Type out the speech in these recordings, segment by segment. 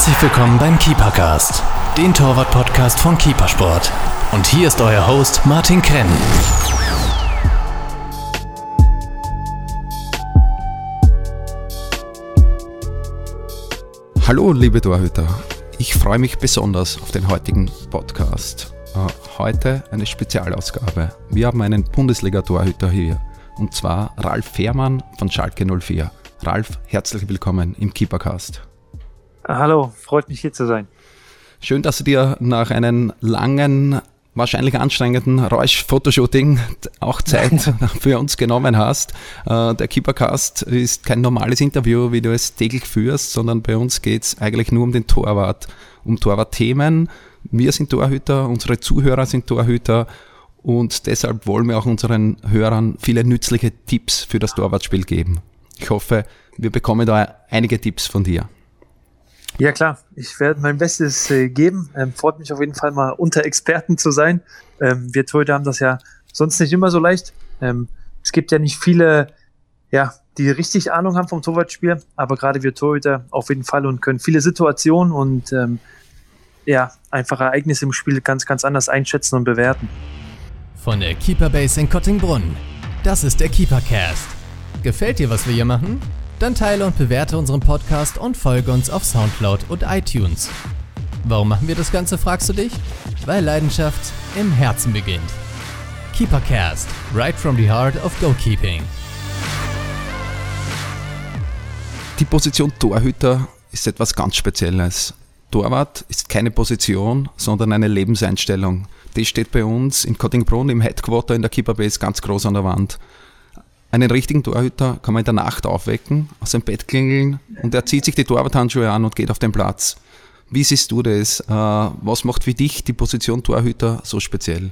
Herzlich willkommen beim Keepercast, den Torwart-Podcast von Keepersport. Und hier ist euer Host Martin Krenn. Hallo, liebe Torhüter. Ich freue mich besonders auf den heutigen Podcast. Äh, heute eine Spezialausgabe. Wir haben einen Bundesliga-Torhüter hier. Und zwar Ralf Fehrmann von Schalke 04. Ralf, herzlich willkommen im Keepercast. Hallo, freut mich hier zu sein. Schön, dass du dir nach einem langen, wahrscheinlich anstrengenden Räusch-Fotoshooting auch Zeit für uns genommen hast. Äh, der Keepercast ist kein normales Interview, wie du es täglich führst, sondern bei uns geht es eigentlich nur um den Torwart, um Torwartthemen. Wir sind Torhüter, unsere Zuhörer sind Torhüter und deshalb wollen wir auch unseren Hörern viele nützliche Tipps für das Torwartspiel geben. Ich hoffe, wir bekommen da einige Tipps von dir. Ja klar, ich werde mein Bestes äh, geben. Ähm, freut mich auf jeden Fall mal unter Experten zu sein. Ähm, wir Torhüter haben das ja sonst nicht immer so leicht. Ähm, es gibt ja nicht viele, ja, die richtig Ahnung haben vom Torwartspiel, aber gerade wir Torhüter auf jeden Fall und können viele Situationen und ähm, ja, einfach Ereignisse im Spiel ganz, ganz anders einschätzen und bewerten. Von der Keeper Base in Kottingbrunn. Das ist der Keepercast. Gefällt dir, was wir hier machen? Dann teile und bewerte unseren Podcast und folge uns auf Soundcloud und iTunes. Warum machen wir das Ganze, fragst du dich? Weil Leidenschaft im Herzen beginnt. Keepercast, right from the heart of goalkeeping. Die Position Torhüter ist etwas ganz Spezielles. Torwart ist keine Position, sondern eine Lebenseinstellung. Die steht bei uns in Kottingbrunn im Headquarter in der Keeper Base ganz groß an der Wand. Einen richtigen Torhüter kann man in der Nacht aufwecken, aus dem Bett klingeln und er zieht sich die Torwarthandschuhe an und geht auf den Platz. Wie siehst du das? Äh, was macht für dich die Position Torhüter so speziell?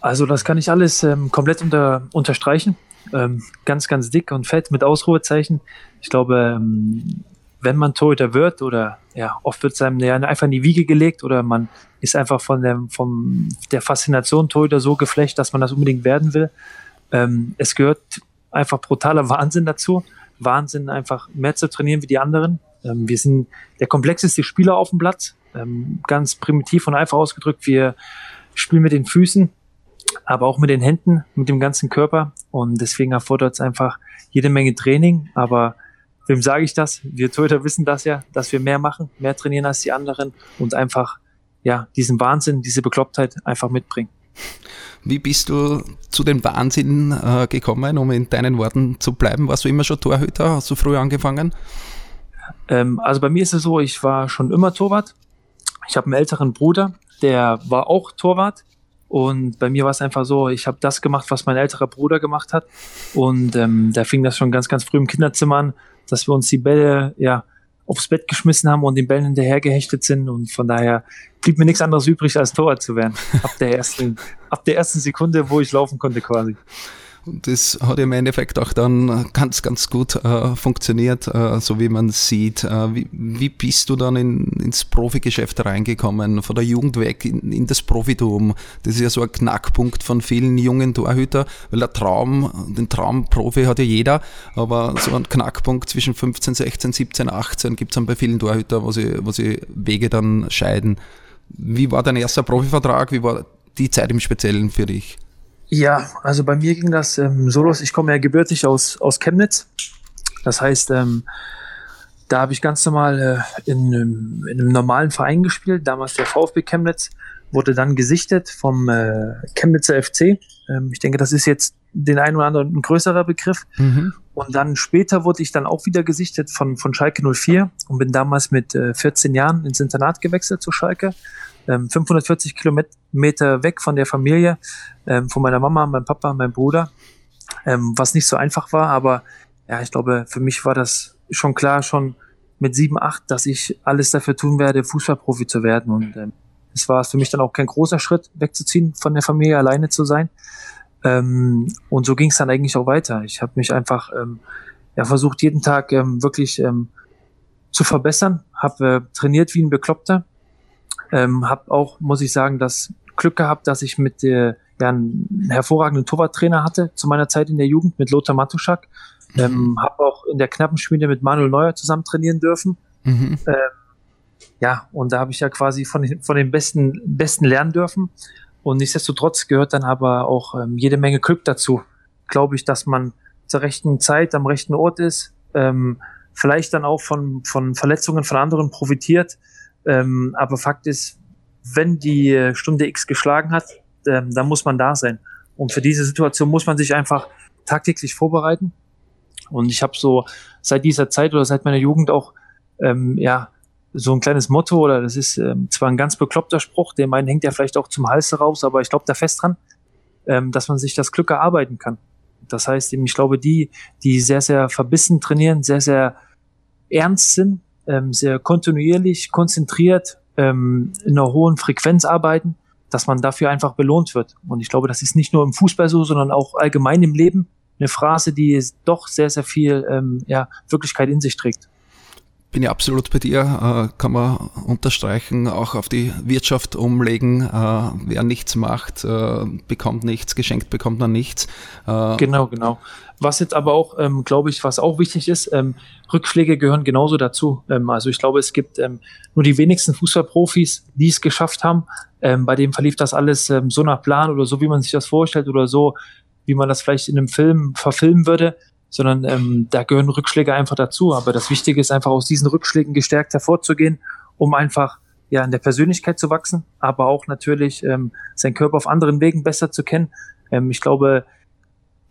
Also das kann ich alles ähm, komplett unter, unterstreichen. Ähm, ganz, ganz dick und fett mit Ausruhezeichen. Ich glaube, ähm, wenn man Torhüter wird oder ja, oft wird es einem ja einfach in die Wiege gelegt oder man ist einfach von der, vom, der Faszination Torhüter so geflecht, dass man das unbedingt werden will. Ähm, es gehört einfach brutaler Wahnsinn dazu. Wahnsinn, einfach mehr zu trainieren wie die anderen. Ähm, wir sind der komplexeste Spieler auf dem Platz. Ähm, ganz primitiv und einfach ausgedrückt. Wir spielen mit den Füßen, aber auch mit den Händen, mit dem ganzen Körper. Und deswegen erfordert es einfach jede Menge Training. Aber wem sage ich das? Wir Torhüter wissen das ja, dass wir mehr machen, mehr trainieren als die anderen und einfach ja diesen Wahnsinn, diese Beklopptheit einfach mitbringen. Wie bist du zu dem Wahnsinn äh, gekommen, um in deinen Worten zu bleiben? Warst du immer schon Torhüter? Hast du früh angefangen? Ähm, also bei mir ist es so, ich war schon immer Torwart. Ich habe einen älteren Bruder, der war auch Torwart. Und bei mir war es einfach so, ich habe das gemacht, was mein älterer Bruder gemacht hat. Und ähm, da fing das schon ganz, ganz früh im Kinderzimmer an, dass wir uns die Bälle ja aufs Bett geschmissen haben und den Bällen hinterher gehechtet sind. Und von daher blieb mir nichts anderes übrig, als Torwart zu werden. Ab der ersten, ab der ersten Sekunde, wo ich laufen konnte quasi. Und das hat im Endeffekt auch dann ganz, ganz gut äh, funktioniert, äh, so wie man sieht. Äh, wie, wie bist du dann in, ins Profigeschäft reingekommen, von der Jugend weg in, in, das Profitum? Das ist ja so ein Knackpunkt von vielen jungen Torhüter, weil der Traum, den Traumprofi hat ja jeder, aber so ein Knackpunkt zwischen 15, 16, 17, 18 gibt es dann bei vielen Torhütern, wo sie, wo sie Wege dann scheiden. Wie war dein erster Profivertrag? Wie war die Zeit im Speziellen für dich? Ja, also bei mir ging das ähm, so los. Ich komme ja gebürtig aus, aus Chemnitz. Das heißt, ähm, da habe ich ganz normal äh, in, in, einem normalen Verein gespielt. Damals der VfB Chemnitz wurde dann gesichtet vom äh, Chemnitzer FC. Ähm, ich denke, das ist jetzt den einen oder anderen ein größerer Begriff. Mhm. Und dann später wurde ich dann auch wieder gesichtet von, von Schalke 04 und bin damals mit äh, 14 Jahren ins Internat gewechselt zu Schalke ähm, 540 Kilometer weg von der Familie, ähm, von meiner Mama, meinem Papa, meinem Bruder, ähm, was nicht so einfach war, aber ja, ich glaube, für mich war das schon klar, schon mit sieben, acht, dass ich alles dafür tun werde, Fußballprofi zu werden. Und ähm, es war für mich dann auch kein großer Schritt, wegzuziehen, von der Familie alleine zu sein. Ähm, und so ging es dann eigentlich auch weiter. Ich habe mich einfach ähm, ja, versucht, jeden Tag ähm, wirklich ähm, zu verbessern, habe äh, trainiert wie ein Bekloppter, ähm, habe auch, muss ich sagen, das Glück gehabt, dass ich mit der ja, einen hervorragenden Torwarttrainer hatte zu meiner Zeit in der Jugend mit Lothar Matuschak. Ähm, mhm. habe auch in der knappen Schmiede mit Manuel Neuer zusammen trainieren dürfen. Mhm. Ähm, ja, und da habe ich ja quasi von, den, von den Besten, Besten lernen dürfen. Und nichtsdestotrotz gehört dann aber auch ähm, jede Menge Glück dazu. Glaube ich, dass man zur rechten Zeit am rechten Ort ist, ähm, vielleicht dann auch von, von Verletzungen von anderen profitiert. Ähm, aber Fakt ist, wenn die Stunde X geschlagen hat, ähm, dann muss man da sein. Und für diese Situation muss man sich einfach tagtäglich vorbereiten. Und ich habe so seit dieser Zeit oder seit meiner Jugend auch ähm, ja so ein kleines Motto oder das ist ähm, zwar ein ganz bekloppter Spruch, der meinen hängt ja vielleicht auch zum Hals raus, aber ich glaube da fest dran, ähm, dass man sich das Glück erarbeiten kann. Das heißt, ich glaube, die, die sehr, sehr verbissen trainieren, sehr, sehr ernst sind, ähm, sehr kontinuierlich, konzentriert, ähm, in einer hohen Frequenz arbeiten, dass man dafür einfach belohnt wird. Und ich glaube, das ist nicht nur im Fußball so, sondern auch allgemein im Leben eine Phrase, die doch sehr, sehr viel ähm, ja, Wirklichkeit in sich trägt bin ich absolut bei dir, äh, kann man unterstreichen, auch auf die Wirtschaft umlegen. Äh, wer nichts macht, äh, bekommt nichts, geschenkt bekommt man nichts. Genau, genau. Was jetzt aber auch, ähm, glaube ich, was auch wichtig ist, ähm, Rückschläge gehören genauso dazu. Ähm, also ich glaube, es gibt nur die wenigsten Fußballprofis, die es geschafft haben. Bei dem verlief das alles so nach Plan oder so, wie man sich das vorstellt oder so, wie man das vielleicht in einem Film verfilmen würde sondern ähm, da gehören Rückschläge einfach dazu. Aber das Wichtige ist einfach aus diesen Rückschlägen gestärkt hervorzugehen, um einfach ja in der Persönlichkeit zu wachsen, aber auch natürlich ähm, seinen Körper auf anderen Wegen besser zu kennen. Ähm, ich glaube,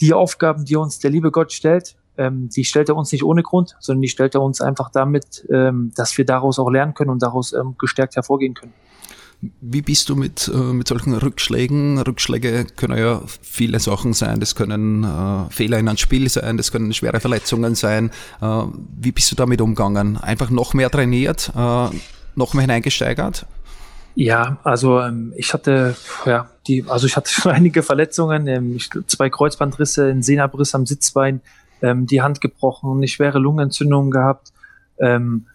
die Aufgaben, die uns der liebe Gott stellt, ähm, die stellt er uns nicht ohne Grund, sondern die stellt er uns einfach damit, ähm, dass wir daraus auch lernen können und daraus ähm, gestärkt hervorgehen können. Wie bist du mit, äh, mit solchen Rückschlägen? Rückschläge können ja viele Sachen sein. Das können äh, Fehler in einem Spiel sein, das können schwere Verletzungen sein. Äh, wie bist du damit umgegangen? Einfach noch mehr trainiert, äh, noch mehr hineingesteigert? Ja, also ähm, ich hatte ja die, also ich hatte schon einige Verletzungen, ähm, zwei Kreuzbandrisse, ein Sehnabriss am Sitzbein, ähm, die Hand gebrochen, eine schwere Lungenentzündung gehabt. Ähm,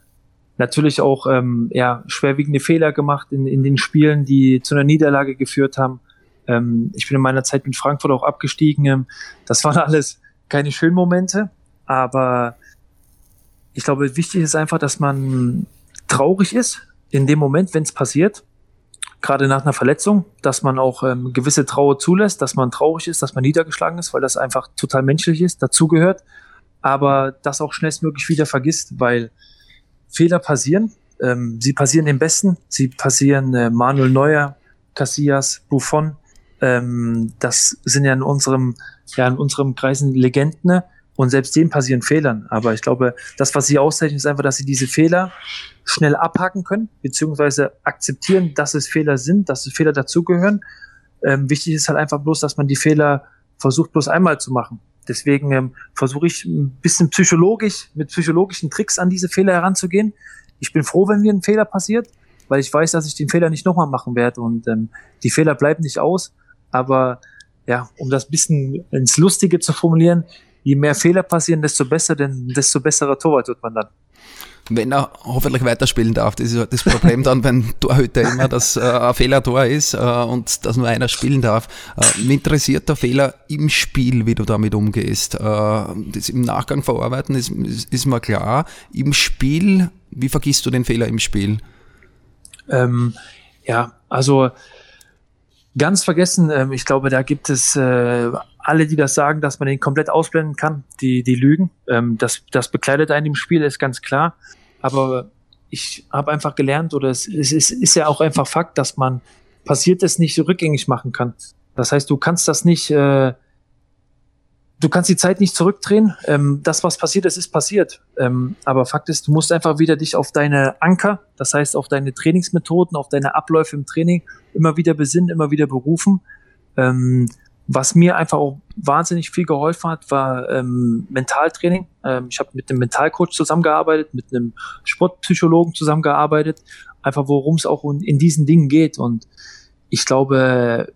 natürlich auch ähm, ja, schwerwiegende Fehler gemacht in, in den Spielen, die zu einer Niederlage geführt haben. Ähm, ich bin in meiner Zeit mit Frankfurt auch abgestiegen. Ähm, das waren alles keine schönen Momente, aber ich glaube, wichtig ist einfach, dass man traurig ist in dem Moment, wenn es passiert, gerade nach einer Verletzung, dass man auch ähm, gewisse Trauer zulässt, dass man traurig ist, dass man niedergeschlagen ist, weil das einfach total menschlich ist, dazugehört, aber das auch schnellstmöglich wieder vergisst, weil Fehler passieren. Ähm, sie passieren den Besten. Sie passieren äh, Manuel Neuer, Casillas, Buffon. Ähm, das sind ja in unserem, ja, in unserem Kreisen Legenden. Ne? Und selbst denen passieren Fehlern. Aber ich glaube, das, was sie auszeichnen, ist einfach, dass sie diese Fehler schnell abhaken können, beziehungsweise akzeptieren, dass es Fehler sind, dass es Fehler dazugehören. Ähm, wichtig ist halt einfach bloß, dass man die Fehler versucht, bloß einmal zu machen. Deswegen ähm, versuche ich ein bisschen psychologisch, mit psychologischen Tricks an diese Fehler heranzugehen. Ich bin froh, wenn mir ein Fehler passiert, weil ich weiß, dass ich den Fehler nicht nochmal machen werde. Und ähm, die Fehler bleiben nicht aus. Aber ja, um das bisschen ins Lustige zu formulieren, je mehr Fehler passieren, desto besser, denn desto besserer Torwart wird man dann wenn er hoffentlich weiterspielen darf. Das ist das Problem dann, wenn Torhüter immer das äh, ein Fehlertor ist äh, und dass nur einer spielen darf. Äh, mich interessiert der Fehler im Spiel, wie du damit umgehst. Äh, das im Nachgang verarbeiten ist, ist, ist mir klar. Im Spiel, wie vergisst du den Fehler im Spiel? Ähm, ja, also ganz vergessen, ähm, ich glaube, da gibt es äh, alle, die das sagen, dass man den komplett ausblenden kann, die, die lügen. Ähm, das, das bekleidet einen im Spiel, ist ganz klar. Aber ich habe einfach gelernt, oder es, es ist, ist ja auch einfach Fakt, dass man Passiertes nicht rückgängig machen kann. Das heißt, du kannst das nicht, äh, du kannst die Zeit nicht zurückdrehen. Ähm, das, was passiert ist, ist passiert. Ähm, aber Fakt ist, du musst einfach wieder dich auf deine Anker, das heißt auf deine Trainingsmethoden, auf deine Abläufe im Training immer wieder besinnen, immer wieder berufen. Ähm, was mir einfach auch wahnsinnig viel geholfen hat, war ähm, Mentaltraining. Ähm, ich habe mit einem Mentalcoach zusammengearbeitet, mit einem Sportpsychologen zusammengearbeitet, einfach worum es auch in diesen Dingen geht. Und ich glaube,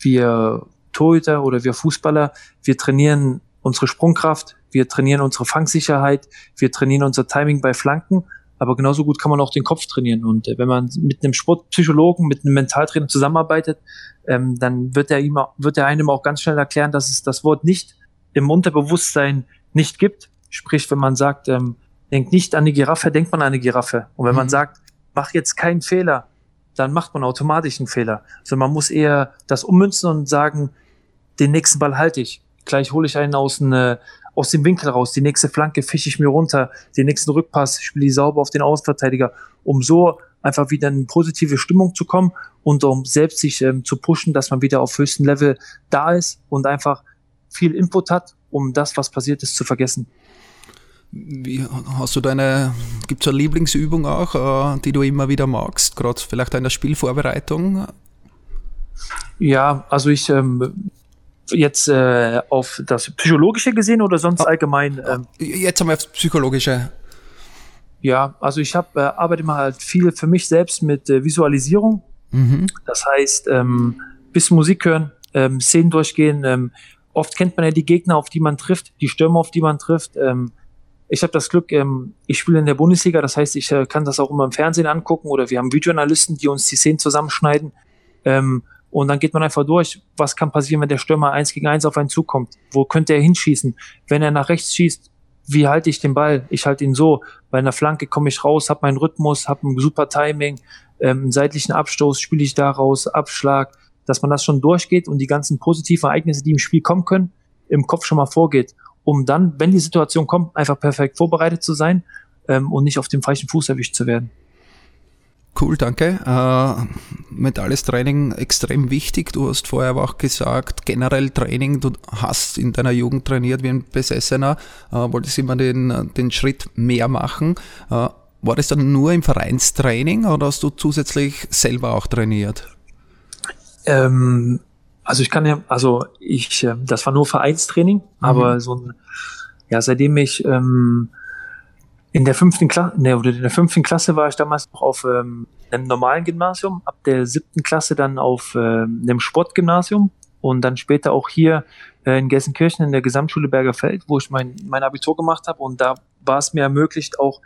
wir Torhüter oder wir Fußballer, wir trainieren unsere Sprungkraft, wir trainieren unsere Fangsicherheit, wir trainieren unser Timing bei Flanken aber genauso gut kann man auch den Kopf trainieren. Und äh, wenn man mit einem Sportpsychologen, mit einem Mentaltrainer zusammenarbeitet, ähm, dann wird er ihm, wird er einem auch ganz schnell erklären, dass es das Wort nicht im Unterbewusstsein nicht gibt. Sprich, wenn man sagt, ähm, denkt nicht an die Giraffe, denkt man an eine Giraffe. Und wenn mhm. man sagt, mach jetzt keinen Fehler, dann macht man automatisch einen Fehler. Also man muss eher das ummünzen und sagen, den nächsten Ball halte ich. Gleich hole ich einen aus, eine, aus dem Winkel raus. Die nächste Flanke fische ich mir runter. Den nächsten Rückpass spiele ich sauber auf den Außenverteidiger, um so einfach wieder in positive Stimmung zu kommen und um selbst sich ähm, zu pushen, dass man wieder auf höchstem Level da ist und einfach viel Input hat, um das, was passiert ist, zu vergessen. Wie, hast du deine, gibt es eine Lieblingsübung auch, äh, die du immer wieder magst, gerade vielleicht in der Spielvorbereitung? Ja, also ich ähm, jetzt äh, auf das Psychologische gesehen oder sonst ah, allgemein? Ähm, jetzt haben wir aufs Psychologische. Ja, also ich habe äh, arbeite mal halt viel für mich selbst mit äh, Visualisierung. Mhm. Das heißt, ähm, bisschen Musik hören, ähm, Szenen durchgehen. Ähm, oft kennt man ja die Gegner, auf die man trifft, die Stürmer, auf die man trifft. Ähm, ich habe das Glück, ähm, ich spiele in der Bundesliga, das heißt, ich äh, kann das auch immer im Fernsehen angucken oder wir haben Videoanalysten, die uns die Szenen zusammenschneiden. Ähm, und dann geht man einfach durch, was kann passieren, wenn der Stürmer eins gegen eins auf einen zukommt? Wo könnte er hinschießen? Wenn er nach rechts schießt, wie halte ich den Ball? Ich halte ihn so. Bei einer Flanke komme ich raus, habe meinen Rhythmus, habe ein super Timing, ähm, einen seitlichen Abstoß spiele ich da raus, Abschlag, dass man das schon durchgeht und die ganzen positiven Ereignisse, die im Spiel kommen können, im Kopf schon mal vorgeht um dann, wenn die Situation kommt, einfach perfekt vorbereitet zu sein ähm, und nicht auf dem falschen Fuß erwischt zu werden. Cool, danke. Äh, mentales Training extrem wichtig. Du hast vorher aber auch gesagt, generell Training, du hast in deiner Jugend trainiert wie ein Besessener, äh, wolltest immer den, den Schritt mehr machen. Äh, war das dann nur im Vereinstraining oder hast du zusätzlich selber auch trainiert? Ähm, also ich kann ja, also ich, äh, das war nur Vereinstraining, mhm. aber so ein, ja, seitdem ich ähm, in der fünften Klasse, ne, oder in der fünften Klasse war ich damals noch auf ähm, einem normalen Gymnasium, ab der siebten Klasse dann auf ähm, einem Sportgymnasium und dann später auch hier äh, in Gelsenkirchen in der Gesamtschule Bergerfeld, wo ich mein, mein Abitur gemacht habe und da war es mir ermöglicht, auch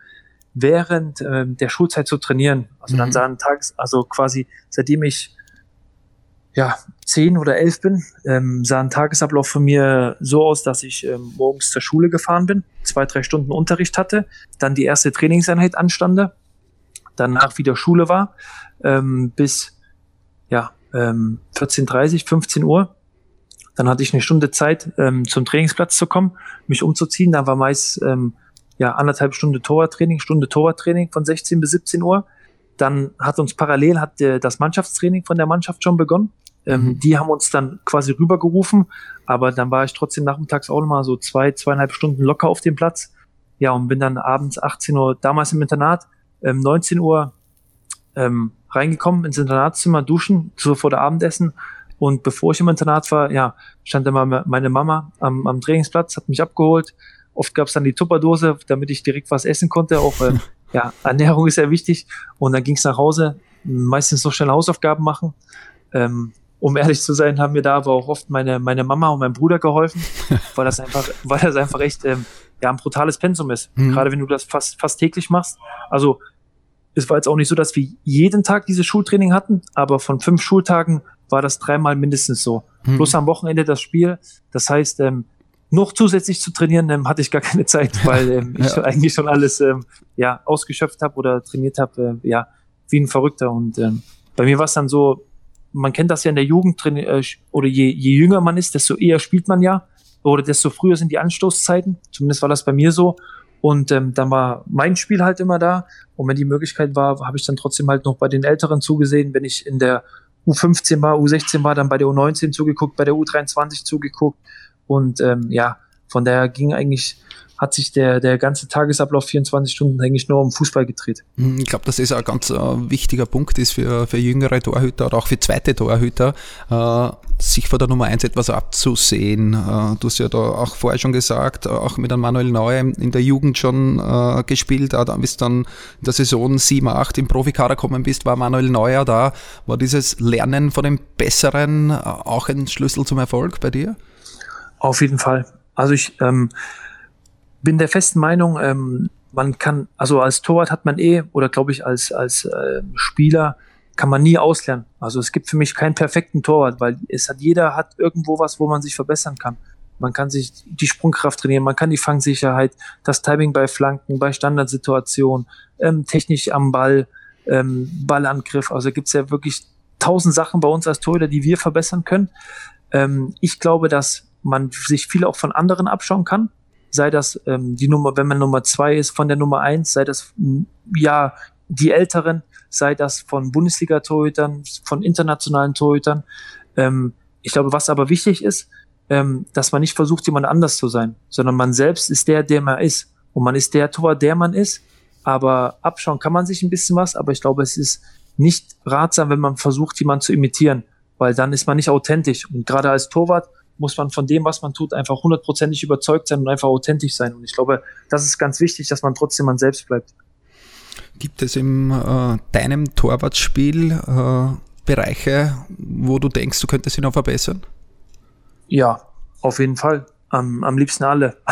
während äh, der Schulzeit zu trainieren. Also mhm. dann sahen Tages, also quasi seitdem ich ja, zehn oder elf bin, ähm, sah ein Tagesablauf von mir so aus, dass ich ähm, morgens zur Schule gefahren bin, zwei, drei Stunden Unterricht hatte, dann die erste Trainingseinheit anstande, danach wieder Schule war, ähm, bis ja, ähm, 14.30, 15 Uhr. Dann hatte ich eine Stunde Zeit, ähm, zum Trainingsplatz zu kommen, mich umzuziehen. Da war meist ähm, ja, anderthalb Stunde Torwarttraining, Stunde Torwarttraining von 16 bis 17 Uhr. Dann hat uns parallel hat äh, das Mannschaftstraining von der Mannschaft schon begonnen. Ähm, mhm. Die haben uns dann quasi rübergerufen, aber dann war ich trotzdem nachmittags auch nochmal so zwei, zweieinhalb Stunden locker auf dem Platz. Ja, und bin dann abends 18 Uhr, damals im Internat, ähm, 19 Uhr ähm, reingekommen ins Internatszimmer, duschen, so vor der Abendessen. Und bevor ich im Internat war, ja, stand immer meine Mama am, am Trainingsplatz, hat mich abgeholt. Oft gab es dann die Tupperdose, damit ich direkt was essen konnte. Auch äh, ja, Ernährung ist sehr wichtig. Und dann ging es nach Hause, meistens noch schnell Hausaufgaben machen. Ähm, um ehrlich zu sein, haben mir da aber auch oft meine, meine Mama und mein Bruder geholfen, weil das einfach, weil das einfach echt ähm, ja, ein brutales Pensum ist. Mhm. Gerade wenn du das fast, fast täglich machst. Also es war jetzt auch nicht so, dass wir jeden Tag dieses Schultraining hatten, aber von fünf Schultagen war das dreimal mindestens so. Mhm. Plus am Wochenende das Spiel. Das heißt, ähm, noch zusätzlich zu trainieren ähm, hatte ich gar keine Zeit, weil ähm, ich ja. eigentlich schon alles ähm, ja, ausgeschöpft habe oder trainiert habe, äh, ja, wie ein Verrückter. Und ähm, bei mir war es dann so, man kennt das ja in der Jugend äh, oder je, je jünger man ist, desto eher spielt man ja oder desto früher sind die Anstoßzeiten. Zumindest war das bei mir so. Und ähm, dann war mein Spiel halt immer da. Und wenn die Möglichkeit war, habe ich dann trotzdem halt noch bei den Älteren zugesehen. Wenn ich in der U15 war, U16 war, dann bei der U19 zugeguckt, bei der U23 zugeguckt. Und ähm, ja, von daher ging eigentlich hat sich der, der ganze Tagesablauf 24 Stunden eigentlich nur um Fußball gedreht. Hm, ich glaube, dass das ein ganz äh, wichtiger Punkt ist für, für jüngere Torhüter oder auch für zweite Torhüter, äh, sich vor der Nummer 1 etwas abzusehen. Äh, du hast ja da auch vorher schon gesagt, auch mit einem Manuel Neuer in der Jugend schon äh, gespielt, auch bis dann in der Saison 7, 8 im Profikader gekommen bist, war Manuel Neuer da. War dieses Lernen von dem Besseren äh, auch ein Schlüssel zum Erfolg bei dir? Auf jeden Fall. Also ich ähm, bin der festen Meinung, ähm, man kann, also als Torwart hat man eh, oder glaube ich als, als äh, Spieler, kann man nie auslernen. Also es gibt für mich keinen perfekten Torwart, weil es hat jeder hat irgendwo was, wo man sich verbessern kann. man kann sich die Sprungkraft trainieren, man kann die Fangsicherheit, das Timing bei Flanken, bei Standardsituationen, ähm, technisch am Ball, ähm, Ballangriff. Also gibt's ja wirklich tausend Sachen bei uns als Torhüter, die wir verbessern können. Ähm, ich glaube, dass man sich viel auch von anderen abschauen kann. Sei das ähm, die Nummer, wenn man Nummer zwei ist, von der Nummer eins, sei das ja die Älteren, sei das von Bundesliga-Torhütern, von internationalen Torhütern. Ähm, ich glaube, was aber wichtig ist, ähm, dass man nicht versucht, jemand anders zu sein, sondern man selbst ist der, der man ist. Und man ist der Tor, der man ist. Aber abschauen kann man sich ein bisschen was, aber ich glaube, es ist nicht ratsam, wenn man versucht, jemanden zu imitieren, weil dann ist man nicht authentisch. Und gerade als Torwart muss man von dem, was man tut, einfach hundertprozentig überzeugt sein und einfach authentisch sein. Und ich glaube, das ist ganz wichtig, dass man trotzdem man selbst bleibt. Gibt es in äh, deinem Torwartspiel äh, Bereiche, wo du denkst, du könntest ihn noch verbessern? Ja, auf jeden Fall. Am, am liebsten alle.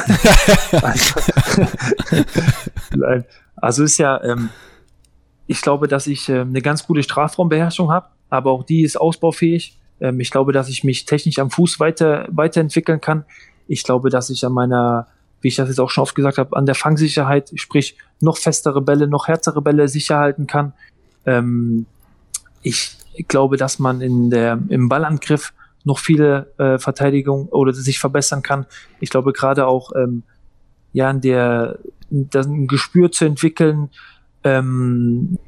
also ist ja, ähm, ich glaube, dass ich äh, eine ganz gute Strafraumbeherrschung habe, aber auch die ist ausbaufähig. Ähm, ich glaube, dass ich mich technisch am Fuß weiter, weiterentwickeln kann. Ich glaube, dass ich an meiner wie ich das jetzt auch schon oft gesagt habe, an der Fangsicherheit, sprich noch festere Bälle, noch härtere Bälle sicher halten kann. Ähm, ich glaube, dass man in der, im Ballangriff noch viele äh, Verteidigung oder sich verbessern kann. Ich glaube gerade auch ähm, ja in der das ein Gespür zu entwickeln, ähm,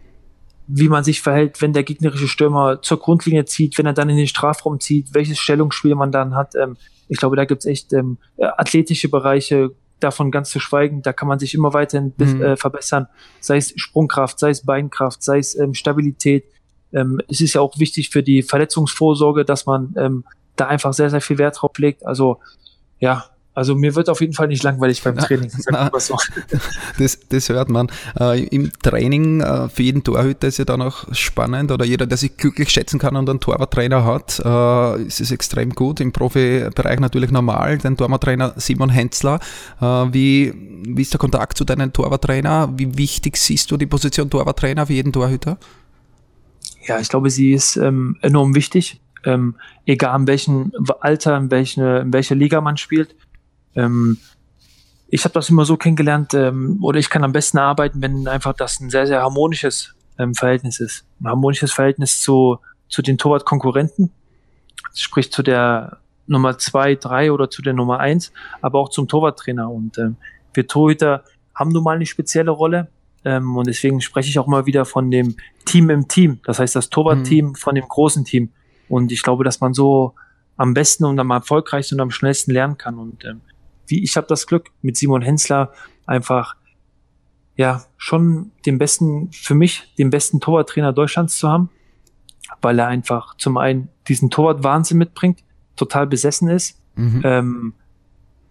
wie man sich verhält, wenn der gegnerische Stürmer zur Grundlinie zieht, wenn er dann in den Strafraum zieht, welches Stellungsspiel man dann hat. Ähm, ich glaube, da gibt's echt ähm, athletische Bereiche, davon ganz zu schweigen, da kann man sich immer weiterhin mhm. äh, verbessern, sei es Sprungkraft, sei es Beinkraft, sei es ähm, Stabilität. Ähm, es ist ja auch wichtig für die Verletzungsvorsorge, dass man ähm, da einfach sehr, sehr viel Wert drauf legt. Also ja, also mir wird auf jeden Fall nicht langweilig beim Training. Na, na, so. das, das, hört man. Äh, Im Training äh, für jeden Torhüter ist ja dann auch spannend oder jeder, der sich glücklich schätzen kann und einen Torwarttrainer hat, äh, ist es extrem gut. Im Profibereich natürlich normal. Den Torwarttrainer Simon Henzler. Äh, wie, wie ist der Kontakt zu deinem Torwarttrainer? Wie wichtig siehst du die Position Torwarttrainer für jeden Torhüter? Ja, ich glaube, sie ist ähm, enorm wichtig. Ähm, egal in welchem Alter, in, welche, in welcher Liga man spielt ähm, ich habe das immer so kennengelernt, ähm, oder ich kann am besten arbeiten, wenn einfach das ein sehr, sehr harmonisches ähm, Verhältnis ist. Ein harmonisches Verhältnis zu, zu den Torwartkonkurrenten, sprich zu der Nummer zwei, drei oder zu der Nummer eins, aber auch zum Torwarttrainer. Und ähm, wir Torhüter haben nun mal eine spezielle Rolle. Ähm, und deswegen spreche ich auch mal wieder von dem Team im Team. Das heißt, das Torwartteam mhm. von dem großen Team. Und ich glaube, dass man so am besten und am erfolgreichsten und am schnellsten lernen kann. Und ähm, wie ich habe das Glück, mit Simon Hensler einfach ja schon den besten, für mich den besten Torwarttrainer Deutschlands zu haben, weil er einfach zum einen diesen Torwart-Wahnsinn mitbringt, total besessen ist, mhm. ähm,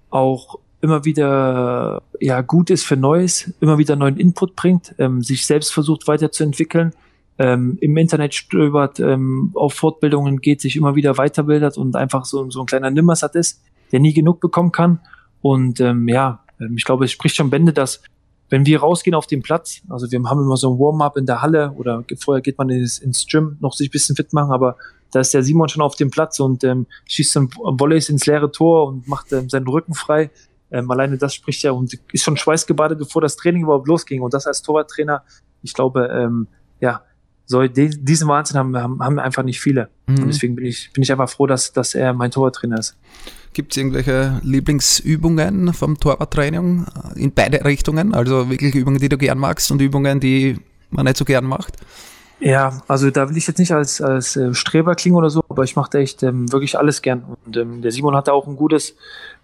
auch immer wieder ja gut ist für Neues, immer wieder neuen Input bringt, ähm, sich selbst versucht weiterzuentwickeln, ähm, im Internet stöbert, ähm, auf Fortbildungen geht, sich immer wieder weiterbildet und einfach so, so ein kleiner Nimmersat ist, der nie genug bekommen kann und ähm, ja, ähm, ich glaube, es spricht schon Bände, dass wenn wir rausgehen auf den Platz, also wir haben immer so ein Warm-up in der Halle oder vorher geht man ins, ins Gym, noch sich ein bisschen fit machen, aber da ist der Simon schon auf dem Platz und ähm, schießt dann Volleys ins leere Tor und macht ähm, seinen Rücken frei. Ähm, alleine das spricht ja und ist schon schweißgebadet, bevor das Training überhaupt losging. Und das als Torwarttrainer, ich glaube, ähm, ja, so diesen Wahnsinn haben, haben, haben einfach nicht viele. Mhm. Und deswegen bin ich, bin ich einfach froh, dass, dass er mein Torwarttrainer ist. Gibt es irgendwelche Lieblingsübungen vom Torwarttraining in beide Richtungen? Also wirklich Übungen, die du gern magst und Übungen, die man nicht so gern macht? Ja, also da will ich jetzt nicht als, als äh, Streber klingen oder so, aber ich mache echt ähm, wirklich alles gern. Und ähm, der Simon hatte auch ein gutes,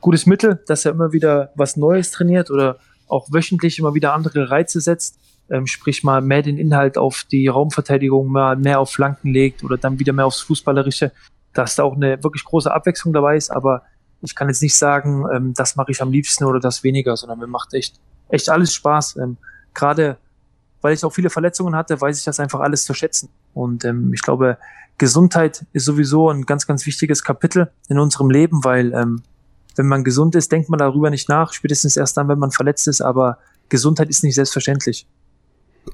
gutes Mittel, dass er immer wieder was Neues trainiert oder auch wöchentlich immer wieder andere Reize setzt. Ähm, sprich mal mehr den Inhalt auf die Raumverteidigung, mal mehr auf Flanken legt oder dann wieder mehr aufs Fußballerische, dass da auch eine wirklich große Abwechslung dabei ist, aber ich kann jetzt nicht sagen, ähm, das mache ich am liebsten oder das weniger, sondern mir macht echt, echt alles Spaß. Ähm, Gerade weil ich auch viele Verletzungen hatte, weiß ich das einfach alles zu schätzen. Und ähm, ich glaube, Gesundheit ist sowieso ein ganz, ganz wichtiges Kapitel in unserem Leben, weil ähm, wenn man gesund ist, denkt man darüber nicht nach, spätestens erst dann, wenn man verletzt ist, aber Gesundheit ist nicht selbstverständlich.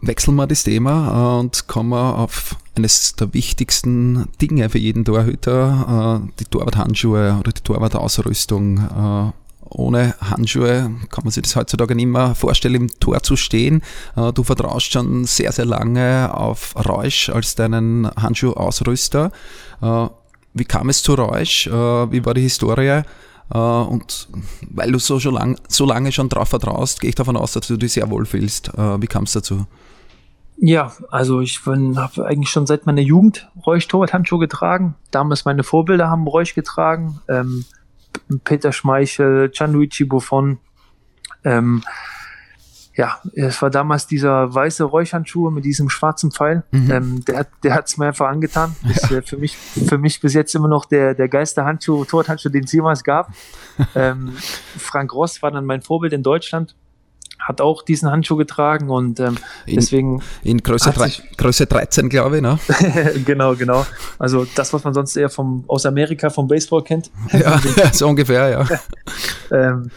Wechseln wir das Thema äh, und kommen auf eines der wichtigsten Dinge für jeden Torhüter, äh, die Torwarthandschuhe oder die Torwartausrüstung. Äh, ohne Handschuhe kann man sich das heutzutage nicht mehr vorstellen, im Tor zu stehen. Du vertraust schon sehr, sehr lange auf Reusch als deinen Handschuhausrüster. Wie kam es zu Reusch? Wie war die Historie? Und weil du so, schon lang, so lange schon drauf vertraust, gehe ich davon aus, dass du dich sehr wohl fühlst. Wie kam es dazu? Ja, also ich habe eigentlich schon seit meiner Jugend Räusch Torwarthandschuhe getragen. Damals meine Vorbilder haben Räusch getragen. Ähm, Peter Schmeichel, Gianluigi Buffon. Ähm, ja, es war damals dieser weiße Räuchhandschuhe mit diesem schwarzen Pfeil. Mhm. Ähm, der, der hat es mir einfach angetan. Ja. Ist äh, für, mich, für mich bis jetzt immer noch der, der geilste Handschuh, Torwarthandschuh, den es jemals gab. ähm, Frank Ross war dann mein Vorbild in Deutschland hat auch diesen Handschuh getragen und ähm, in, deswegen. In Größe, drei, Größe 13, glaube ich, ne? genau, genau. Also das, was man sonst eher vom, aus Amerika vom Baseball kennt. ja, so ungefähr, ja. ähm,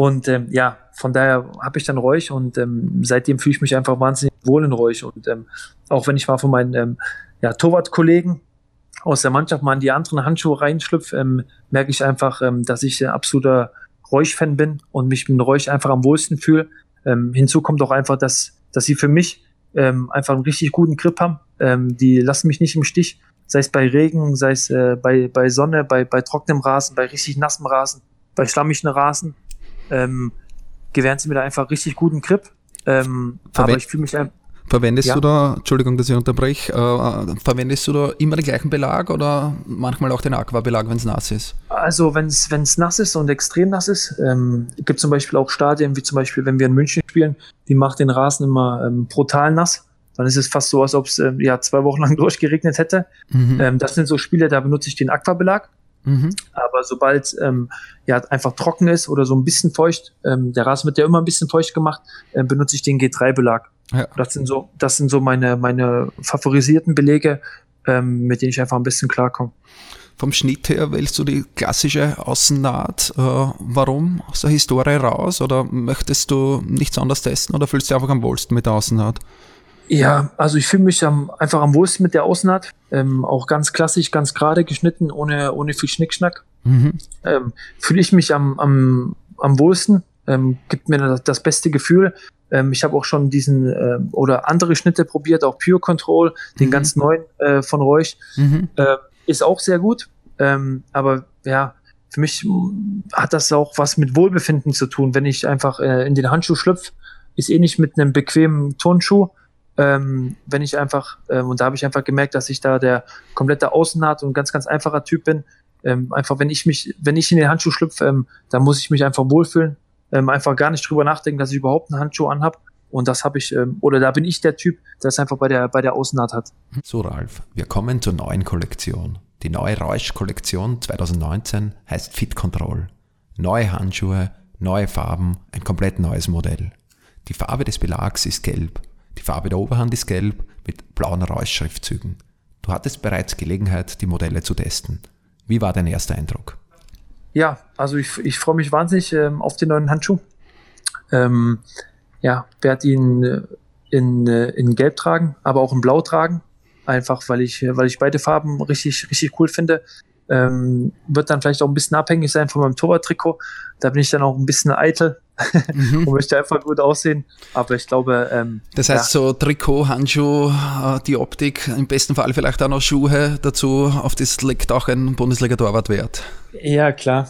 und ähm, ja, von daher habe ich dann Räuch und ähm, seitdem fühle ich mich einfach wahnsinnig wohl in Räuch. Und ähm, auch wenn ich mal von meinen ähm, ja, Torwart-Kollegen aus der Mannschaft mal in die anderen Handschuhe reinschlüpfe, ähm, merke ich einfach, ähm, dass ich ein absoluter Räuch-Fan bin und mich mit Räuch einfach am wohlsten fühle. Ähm, hinzu kommt auch einfach, dass, dass sie für mich ähm, einfach einen richtig guten Grip haben. Ähm, die lassen mich nicht im Stich, sei es bei Regen, sei es äh, bei, bei Sonne, bei, bei trockenem Rasen, bei richtig nassem Rasen, bei schlammigen Rasen. Ähm, gewähren sie mir da einfach richtig guten Grip. Ähm, aber ich fühle mich einfach Verwendest ja. du da, Entschuldigung, dass ich unterbreche, äh, verwendest du da immer den gleichen Belag oder manchmal auch den Aquabelag, wenn es nass ist? Also wenn es nass ist und extrem nass ist, ähm, gibt zum Beispiel auch Stadien, wie zum Beispiel, wenn wir in München spielen, die macht den Rasen immer ähm, brutal nass. Dann ist es fast so, als ob es ähm, ja, zwei Wochen lang durchgeregnet hätte. Mhm. Ähm, das sind so Spiele, da benutze ich den Aquabelag. Mhm. Aber sobald ähm, ja einfach trocken ist oder so ein bisschen feucht, ähm, der Rasen wird ja immer ein bisschen feucht gemacht, äh, benutze ich den G3-Belag. Ja. Das sind so, das sind so meine, meine favorisierten Belege, ähm, mit denen ich einfach ein bisschen klarkomme. Vom Schnitt her wählst du die klassische Außennaht. Äh, warum aus der Historie raus? Oder möchtest du nichts anderes testen oder fühlst du dich einfach am wohlsten mit der Außennaht? Ja, also ich fühle mich am, einfach am wohlsten mit der Außennaht. Ähm, auch ganz klassisch, ganz gerade geschnitten, ohne, ohne viel Schnickschnack. Mhm. Ähm, fühle ich mich am, am, am wohlsten. Ähm, gibt mir das, das beste Gefühl. Ähm, ich habe auch schon diesen äh, oder andere Schnitte probiert, auch Pure Control, den mhm. ganz neuen äh, von Reuch. Mhm. Äh, ist auch sehr gut. Ähm, aber ja, für mich hat das auch was mit Wohlbefinden zu tun, wenn ich einfach äh, in den Handschuh schlüpfe. Ist ähnlich mit einem bequemen Turnschuh ähm, wenn ich einfach, ähm, und da habe ich einfach gemerkt, dass ich da der komplette Außennaht und ganz, ganz einfacher Typ bin. Ähm, einfach, wenn ich mich, wenn ich in den Handschuh schlüpfe, ähm, dann muss ich mich einfach wohlfühlen. Ähm, einfach gar nicht drüber nachdenken, dass ich überhaupt einen Handschuh anhab. Und das habe ich, ähm, oder da bin ich der Typ, der es einfach bei der, bei der Außennaht hat. So, Ralf, wir kommen zur neuen Kollektion. Die neue Reusch-Kollektion 2019 heißt Fit Control. Neue Handschuhe, neue Farben, ein komplett neues Modell. Die Farbe des Belags ist gelb die Farbe der Oberhand ist gelb mit blauen Reusch-Schriftzügen. Du hattest bereits Gelegenheit, die Modelle zu testen. Wie war dein erster Eindruck? Ja, also ich, ich freue mich wahnsinnig ähm, auf den neuen Handschuh. Ähm, ja, werde ihn äh, in, äh, in Gelb tragen, aber auch in Blau tragen. Einfach weil ich, weil ich beide Farben richtig, richtig cool finde. Ähm, wird dann vielleicht auch ein bisschen abhängig sein von meinem Torwarttrikot. Da bin ich dann auch ein bisschen eitel mhm. und möchte einfach gut aussehen. Aber ich glaube. Ähm, das heißt, ja. so Trikot, Handschuh, äh, die Optik, im besten Fall vielleicht auch noch Schuhe dazu, auf das legt auch ein Bundesliga-Torwart Wert. Ja, klar.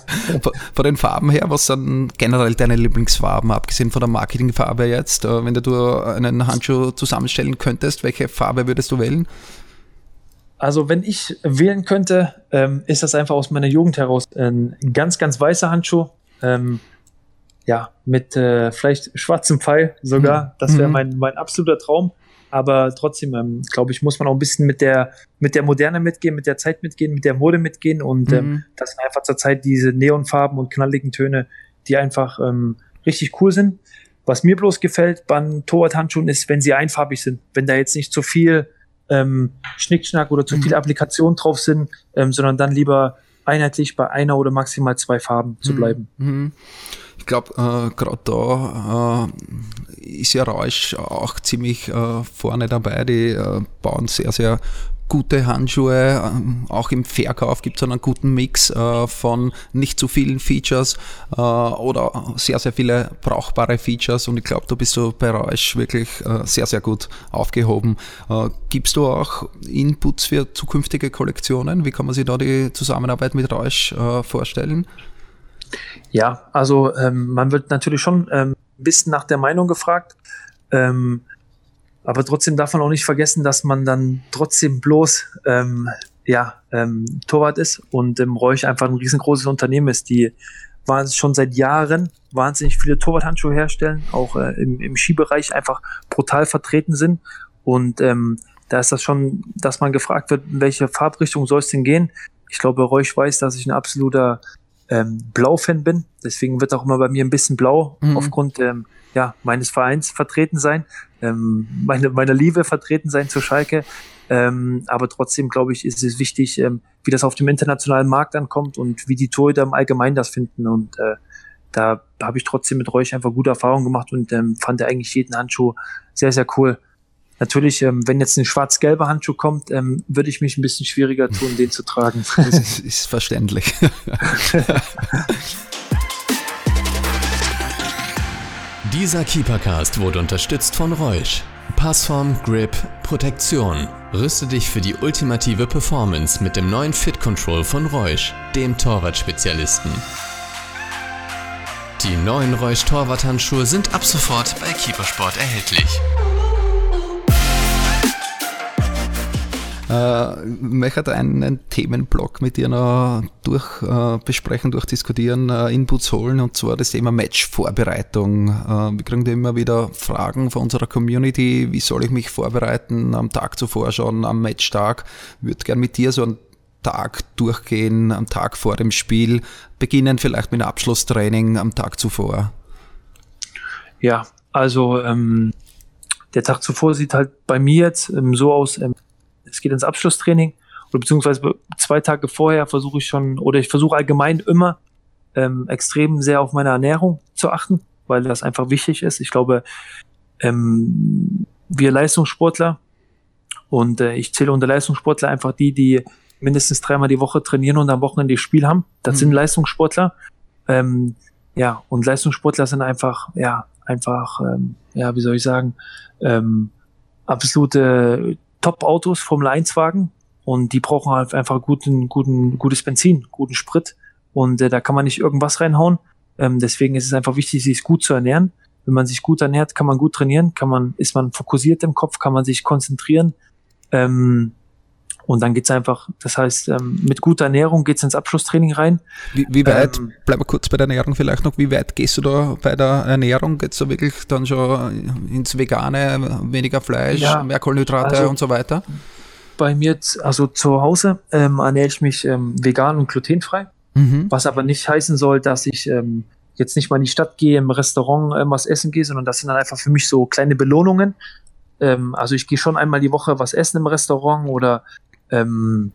Von den Farben her, was sind generell deine Lieblingsfarben, abgesehen von der Marketingfarbe jetzt? Äh, wenn du einen Handschuh zusammenstellen könntest, welche Farbe würdest du wählen? Also wenn ich wählen könnte, ähm, ist das einfach aus meiner Jugend heraus ein ganz, ganz weißer Handschuh. Ähm, ja, mit äh, vielleicht schwarzem Pfeil sogar. Mhm. Das wäre mhm. mein, mein absoluter Traum. Aber trotzdem, ähm, glaube ich, muss man auch ein bisschen mit der, mit der Moderne mitgehen, mit der Zeit mitgehen, mit der Mode mitgehen. Und ähm, mhm. das sind einfach zur Zeit diese Neonfarben und knalligen Töne, die einfach ähm, richtig cool sind. Was mir bloß gefällt beim Torwart-Handschuhen ist, wenn sie einfarbig sind. Wenn da jetzt nicht zu viel ähm, Schnickschnack oder zu mhm. viele Applikationen drauf sind, ähm, sondern dann lieber einheitlich bei einer oder maximal zwei Farben zu mhm. bleiben. Mhm. Ich glaube, äh, gerade da äh, ist ja Rausch auch ziemlich äh, vorne dabei. Die äh, bauen sehr, sehr gute Handschuhe. Ähm, auch im Verkauf gibt es einen guten Mix äh, von nicht zu vielen Features äh, oder sehr, sehr viele brauchbare Features. Und ich glaube, da bist du bei Rausch wirklich äh, sehr, sehr gut aufgehoben. Äh, gibst du auch Inputs für zukünftige Kollektionen? Wie kann man sich da die Zusammenarbeit mit Rausch äh, vorstellen? Ja, also ähm, man wird natürlich schon ähm, ein bisschen nach der Meinung gefragt. Ähm, aber trotzdem darf man auch nicht vergessen, dass man dann trotzdem bloß ähm, ja, ähm, Torwart ist und im Reuch einfach ein riesengroßes Unternehmen ist, die schon seit Jahren wahnsinnig viele Torwarthandschuhe herstellen, auch äh, im, im Skibereich einfach brutal vertreten sind. Und ähm, da ist das schon, dass man gefragt wird, in welche Farbrichtung soll es denn gehen. Ich glaube, Reuch weiß, dass ich ein absoluter ähm, Blau-Fan bin. Deswegen wird auch immer bei mir ein bisschen blau mhm. aufgrund ähm, ja, meines Vereins vertreten sein, ähm, meine, meiner Liebe vertreten sein zur Schalke. Ähm, aber trotzdem, glaube ich, ist es wichtig, ähm, wie das auf dem internationalen Markt ankommt und wie die Torhüter im Allgemeinen das finden. Und äh, da habe ich trotzdem mit Reusch einfach gute Erfahrungen gemacht und ähm, fand eigentlich jeden Handschuh sehr, sehr cool. Natürlich, ähm, wenn jetzt ein schwarz-gelber Handschuh kommt, ähm, würde ich mich ein bisschen schwieriger tun, den zu tragen. Das ist, ist verständlich. Dieser Keepercast wurde unterstützt von Reusch. Passform, Grip, Protektion. Rüste dich für die ultimative Performance mit dem neuen Fit Control von Reusch, dem Torwart-Spezialisten. Die neuen Reusch Torwarthandschuhe sind ab sofort bei Keepersport erhältlich. Äh, möchte einen Themenblock mit dir noch durch äh, besprechen, durchdiskutieren, äh, Inputs holen und zwar das Thema Matchvorbereitung. Äh, wir kriegen immer wieder Fragen von unserer Community, wie soll ich mich vorbereiten am Tag zuvor schon, am Matchtag. Ich würde gerne mit dir so einen Tag durchgehen, am Tag vor dem Spiel, beginnen vielleicht mit einem Abschlusstraining am Tag zuvor. Ja, also ähm, der Tag zuvor sieht halt bei mir jetzt ähm, so aus, ähm, es geht ins Abschlusstraining oder beziehungsweise zwei Tage vorher versuche ich schon oder ich versuche allgemein immer ähm, extrem sehr auf meine Ernährung zu achten, weil das einfach wichtig ist. Ich glaube, ähm, wir Leistungssportler und äh, ich zähle unter Leistungssportler einfach die, die mindestens dreimal die Woche trainieren und am Wochenende Spiel haben. Das mhm. sind Leistungssportler. Ähm, ja, und Leistungssportler sind einfach, ja, einfach, ähm, ja, wie soll ich sagen, ähm, absolute Top-Autos, Formel 1-Wagen und die brauchen halt einfach guten, guten, gutes Benzin, guten Sprit und äh, da kann man nicht irgendwas reinhauen. Ähm, deswegen ist es einfach wichtig, sich gut zu ernähren. Wenn man sich gut ernährt, kann man gut trainieren, kann man, ist man fokussiert im Kopf, kann man sich konzentrieren. Ähm, und dann geht's einfach, das heißt, ähm, mit guter Ernährung geht's ins Abschlusstraining rein. Wie, wie weit, ähm, bleib mal kurz bei der Ernährung vielleicht noch, wie weit gehst du da bei der Ernährung? Geht's da wirklich dann schon ins Vegane, weniger Fleisch, ja, mehr Kohlenhydrate also und so weiter? Bei mir, also zu Hause, ähm, ernähre ich mich ähm, vegan und glutenfrei, mhm. was aber nicht heißen soll, dass ich ähm, jetzt nicht mal in die Stadt gehe, im Restaurant äh, was essen gehe, sondern das sind dann einfach für mich so kleine Belohnungen. Ähm, also ich gehe schon einmal die Woche was essen im Restaurant oder ähm,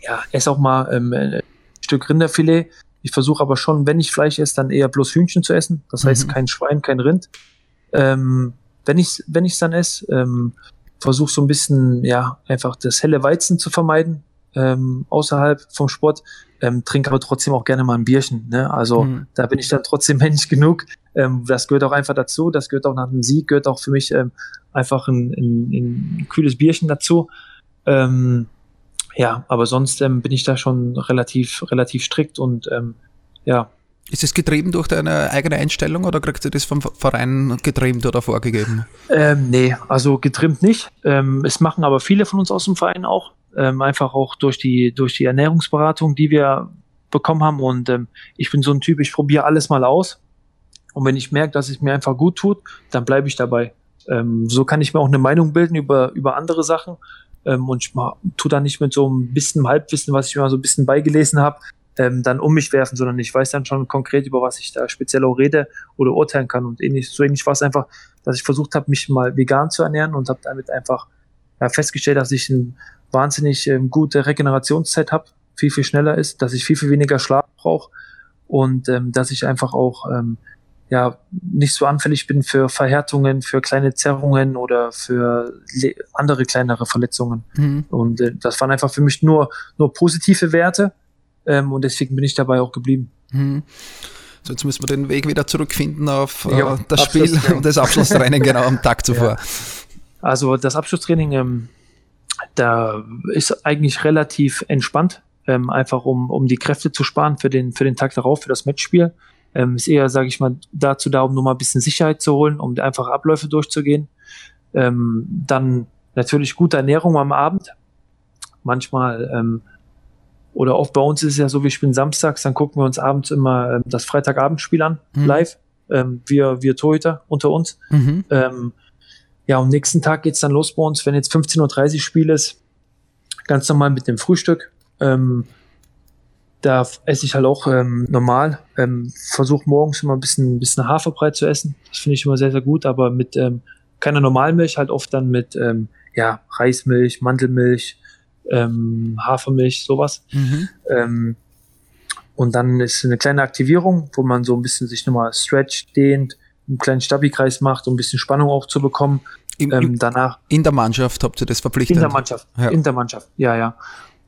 ja, esse auch mal ähm, ein Stück Rinderfilet. Ich versuche aber schon, wenn ich Fleisch esse, dann eher bloß Hühnchen zu essen. Das heißt mhm. kein Schwein, kein Rind. Ähm, wenn ich wenn ich dann esse, ähm, versuche so ein bisschen ja einfach das helle Weizen zu vermeiden ähm, außerhalb vom Sport. Ähm, trinke aber trotzdem auch gerne mal ein Bierchen. Ne? Also mhm. da bin ich dann trotzdem Mensch genug. Ähm, das gehört auch einfach dazu. Das gehört auch nach dem Sieg, gehört auch für mich ähm, einfach ein, ein, ein kühles Bierchen dazu. Ähm, ja, aber sonst ähm, bin ich da schon relativ, relativ strikt und ähm, ja. Ist es getrieben durch deine eigene Einstellung oder kriegst du das vom Verein getrimmt oder vorgegeben? Ähm, nee, also getrimmt nicht. Ähm, es machen aber viele von uns aus dem Verein auch. Ähm, einfach auch durch die, durch die Ernährungsberatung, die wir bekommen haben. Und ähm, ich bin so ein Typ, ich probiere alles mal aus. Und wenn ich merke, dass es mir einfach gut tut, dann bleibe ich dabei. So kann ich mir auch eine Meinung bilden über, über andere Sachen ähm, und ich tu da nicht mit so ein bisschen Halbwissen, was ich mir so ein bisschen beigelesen habe, ähm, dann um mich werfen, sondern ich weiß dann schon konkret, über was ich da speziell auch rede oder urteilen kann. Und ähnlich, so ähnlich war es einfach, dass ich versucht habe, mich mal vegan zu ernähren und habe damit einfach ja, festgestellt, dass ich eine wahnsinnig ähm, gute Regenerationszeit habe viel, viel schneller ist, dass ich viel, viel weniger Schlaf brauche und ähm, dass ich einfach auch ähm, ja nicht so anfällig bin für Verhärtungen, für kleine Zerrungen oder für andere kleinere Verletzungen. Mhm. Und äh, das waren einfach für mich nur nur positive Werte ähm, und deswegen bin ich dabei auch geblieben. Mhm. So, jetzt müssen wir den Weg wieder zurückfinden auf äh, ja, das Spiel und das Abschlusstraining genau am Tag zuvor. Ja. Also das Abschlusstraining, ähm, da ist eigentlich relativ entspannt, ähm, einfach um, um die Kräfte zu sparen für den, für den Tag darauf, für das Matchspiel. Ähm, ist eher, sage ich mal, dazu da, um nur mal ein bisschen Sicherheit zu holen, um einfach Abläufe durchzugehen. Ähm, dann natürlich gute Ernährung am Abend. Manchmal ähm, oder oft bei uns ist es ja so, wir spielen samstags, dann gucken wir uns abends immer ähm, das Freitagabendspiel an, mhm. live. Ähm, wir, wir Torhüter unter uns. Mhm. Ähm, ja, am nächsten Tag geht's dann los bei uns, wenn jetzt 15.30 Uhr Spiel ist, ganz normal mit dem Frühstück. Ähm, da esse ich halt auch ähm, normal. Ähm, Versuche morgens immer ein bisschen, ein bisschen Haferbrei zu essen. Das finde ich immer sehr, sehr gut, aber mit ähm, keiner Normalmilch, halt oft dann mit ähm, ja, Reismilch, Mandelmilch, ähm, Hafermilch, sowas. Mhm. Ähm, und dann ist eine kleine Aktivierung, wo man so ein bisschen sich nochmal stretch, dehnt, einen kleinen Stabi-Kreis macht, um ein bisschen Spannung auch zu bekommen. Im, ähm, danach in der Mannschaft habt ihr das verpflichtet? In der Mannschaft, ja. in der Mannschaft, ja, ja.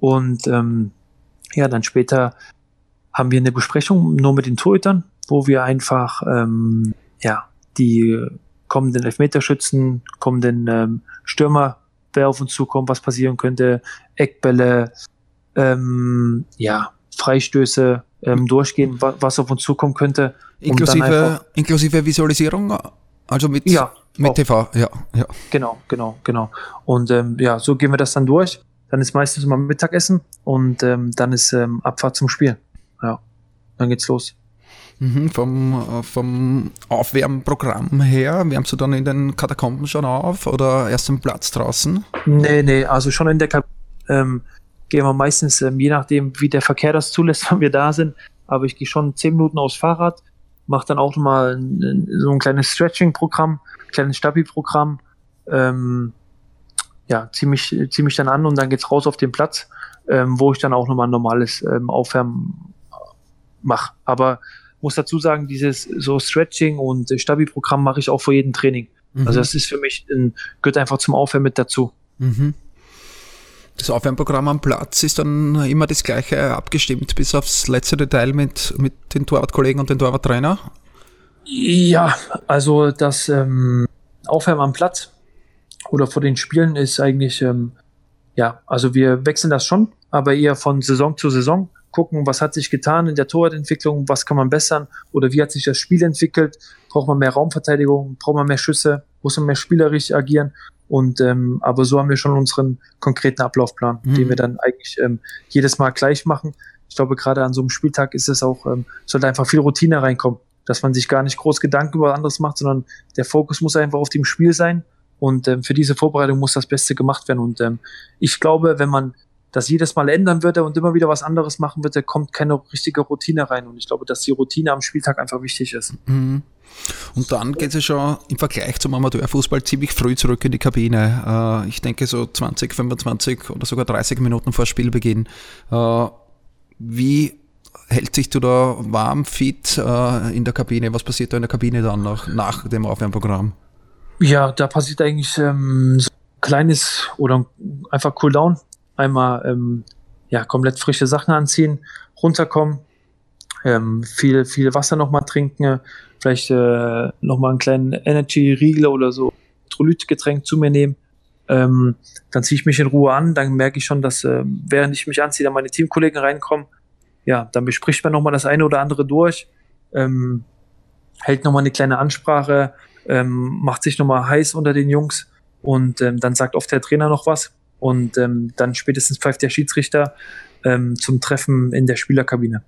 Und ähm, ja, dann später haben wir eine Besprechung nur mit den Torhütern, wo wir einfach ähm, ja die kommenden Elfmeterschützen, kommenden ähm, Stürmer, wer auf uns zukommt, was passieren könnte, Eckbälle, ähm, ja, Freistöße ähm, durchgehen, wa was auf uns zukommen könnte. Inklusive, inklusive Visualisierung, also mit, ja, mit TV, ja, ja. Genau, genau, genau. Und ähm, ja, so gehen wir das dann durch. Dann ist meistens immer Mittagessen und ähm, dann ist ähm, Abfahrt zum Spiel. Ja, dann geht's los. Mhm, vom, äh, vom Aufwärmprogramm her, wärmst du dann in den Katakomben schon auf oder erst am Platz draußen? Nee, nee, also schon in der Kabine ähm, gehen wir meistens, ähm, je nachdem, wie der Verkehr das zulässt, wenn wir da sind, aber ich gehe schon zehn Minuten aufs Fahrrad, mache dann auch mal ein, so ein kleines Stretching-Programm, kleines Stabi-Programm, ähm, ja, ziehe mich, zieh mich dann an und dann geht's raus auf den Platz, ähm, wo ich dann auch nochmal ein normales ähm, Aufwärmen mache. Aber muss dazu sagen, dieses so Stretching und Stabi-Programm mache ich auch vor jedem Training. Mhm. Also das ist für mich, ein, gehört einfach zum Aufwärmen mit dazu. Mhm. Das Aufwärmprogramm am Platz ist dann immer das gleiche abgestimmt, bis aufs letzte Detail mit, mit den Torwartkollegen und den Torwarttrainer? Ja, also das ähm, Aufwärmen am Platz oder vor den Spielen ist eigentlich, ähm, ja, also wir wechseln das schon, aber eher von Saison zu Saison gucken, was hat sich getan in der Torwartentwicklung, was kann man bessern oder wie hat sich das Spiel entwickelt, braucht man mehr Raumverteidigung, braucht man mehr Schüsse, muss man mehr spielerisch agieren und ähm, aber so haben wir schon unseren konkreten Ablaufplan, mhm. den wir dann eigentlich ähm, jedes Mal gleich machen. Ich glaube, gerade an so einem Spieltag ist es auch, ähm, sollte einfach viel Routine reinkommen, dass man sich gar nicht groß Gedanken über anderes macht, sondern der Fokus muss einfach auf dem Spiel sein. Und ähm, für diese Vorbereitung muss das Beste gemacht werden. Und ähm, ich glaube, wenn man das jedes Mal ändern würde und immer wieder was anderes machen würde, kommt keine richtige Routine rein. Und ich glaube, dass die Routine am Spieltag einfach wichtig ist. Mhm. Und dann geht es ja schon im Vergleich zum Amateurfußball ziemlich früh zurück in die Kabine. Äh, ich denke so 20, 25 oder sogar 30 Minuten vor Spielbeginn. Äh, wie hält sich du da warm, fit äh, in der Kabine? Was passiert da in der Kabine dann nach, nach dem Aufwärmprogramm? Ja, da passiert eigentlich ähm, so ein kleines oder einfach Cooldown einmal ähm, ja, komplett frische Sachen anziehen, runterkommen, ähm, viel, viel Wasser nochmal trinken, vielleicht äh, nochmal einen kleinen Energy-Riegel oder so Elektrolytgetränk zu mir nehmen. Ähm, dann ziehe ich mich in Ruhe an, dann merke ich schon, dass äh, während ich mich anziehe, dann meine Teamkollegen reinkommen. Ja, dann bespricht man nochmal das eine oder andere durch, ähm, hält nochmal eine kleine Ansprache, ähm, macht sich nochmal heiß unter den Jungs und ähm, dann sagt oft der Trainer noch was und ähm, dann spätestens pfeift der Schiedsrichter ähm, zum Treffen in der Spielerkabine.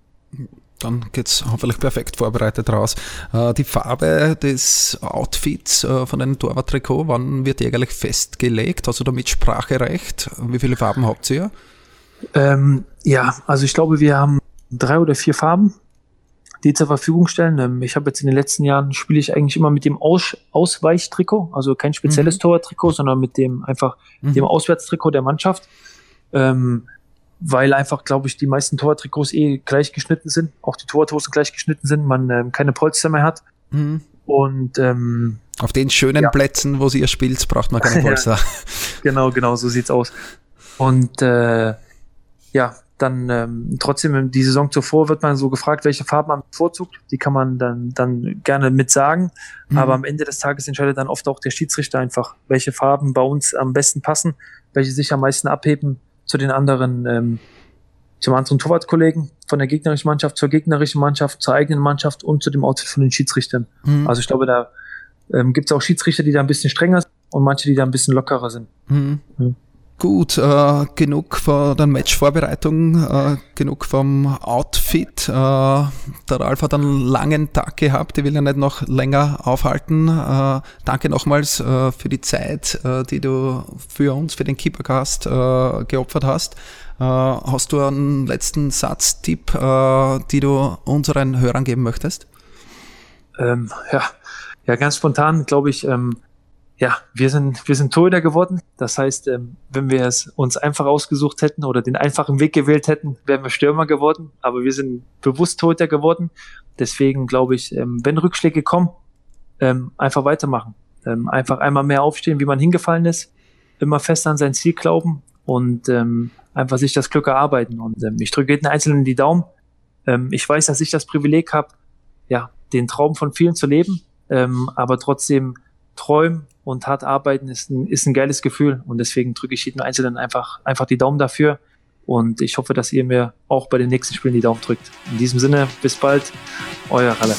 Dann geht es hoffentlich perfekt vorbereitet raus. Äh, die Farbe des Outfits äh, von einem Torwarttrikot, wann wird die eigentlich festgelegt? Also damit Spracherecht? Wie viele Farben habt ihr? Ähm, ja, also ich glaube, wir haben drei oder vier Farben die zur Verfügung stellen. Ähm, ich habe jetzt in den letzten Jahren spiele ich eigentlich immer mit dem Aus Ausweichtrikot, also kein spezielles mhm. Torwarttrikot, sondern mit dem einfach mhm. dem Auswärtstrikot der Mannschaft. Ähm, weil einfach, glaube ich, die meisten Tortrikots eh gleich geschnitten sind, auch die Torhosen gleich geschnitten sind, man ähm, keine Polster mehr hat. Mhm. Und ähm, auf den schönen ja. Plätzen, wo sie ihr spielt, braucht man keine Polster. ja, genau, genau, so sieht's aus. Und äh, ja, dann ähm, trotzdem die Saison zuvor wird man so gefragt, welche Farben man bevorzugt. Die kann man dann, dann gerne mit sagen. Mhm. Aber am Ende des Tages entscheidet dann oft auch der Schiedsrichter einfach, welche Farben bei uns am besten passen, welche sich am meisten abheben zu den anderen, ähm, zum anderen Torwartkollegen von der gegnerischen Mannschaft zur gegnerischen Mannschaft, zur eigenen Mannschaft und zu dem Outfit von den Schiedsrichtern. Mhm. Also ich glaube, da ähm, gibt es auch Schiedsrichter, die da ein bisschen strenger sind und manche, die da ein bisschen lockerer sind. Mhm. Gut, äh, genug von der Matchvorbereitung, äh, genug vom Outfit. Äh, der Ralf hat einen langen Tag gehabt, ich will ja nicht noch länger aufhalten. Äh, danke nochmals äh, für die Zeit, äh, die du für uns, für den Keepercast geopfert hast. hast du einen letzten Satztipp, äh, die du unseren Hörern geben möchtest? Ähm, ja. ja, ganz spontan glaube ich, ähm, ja, wir sind, wir sind Torhüter geworden. Das heißt, ähm, wenn wir es uns einfach ausgesucht hätten oder den einfachen Weg gewählt hätten, wären wir Stürmer geworden. Aber wir sind bewusst Torhüter geworden. Deswegen glaube ich, ähm, wenn Rückschläge kommen, ähm, einfach weitermachen. Ähm, einfach einmal mehr aufstehen, wie man hingefallen ist. Immer fest an sein Ziel glauben und ähm, einfach sich das Glück erarbeiten. Und ähm, ich drücke jeden Einzelnen die Daumen. Ich weiß, dass ich das Privileg habe, ja, den Traum von vielen zu leben, aber trotzdem träumen und hart arbeiten ist ein, ist ein geiles Gefühl. Und deswegen drücke ich jedem Einzelnen einfach, einfach die Daumen dafür. Und ich hoffe, dass ihr mir auch bei den nächsten Spielen die Daumen drückt. In diesem Sinne, bis bald, euer Ralle.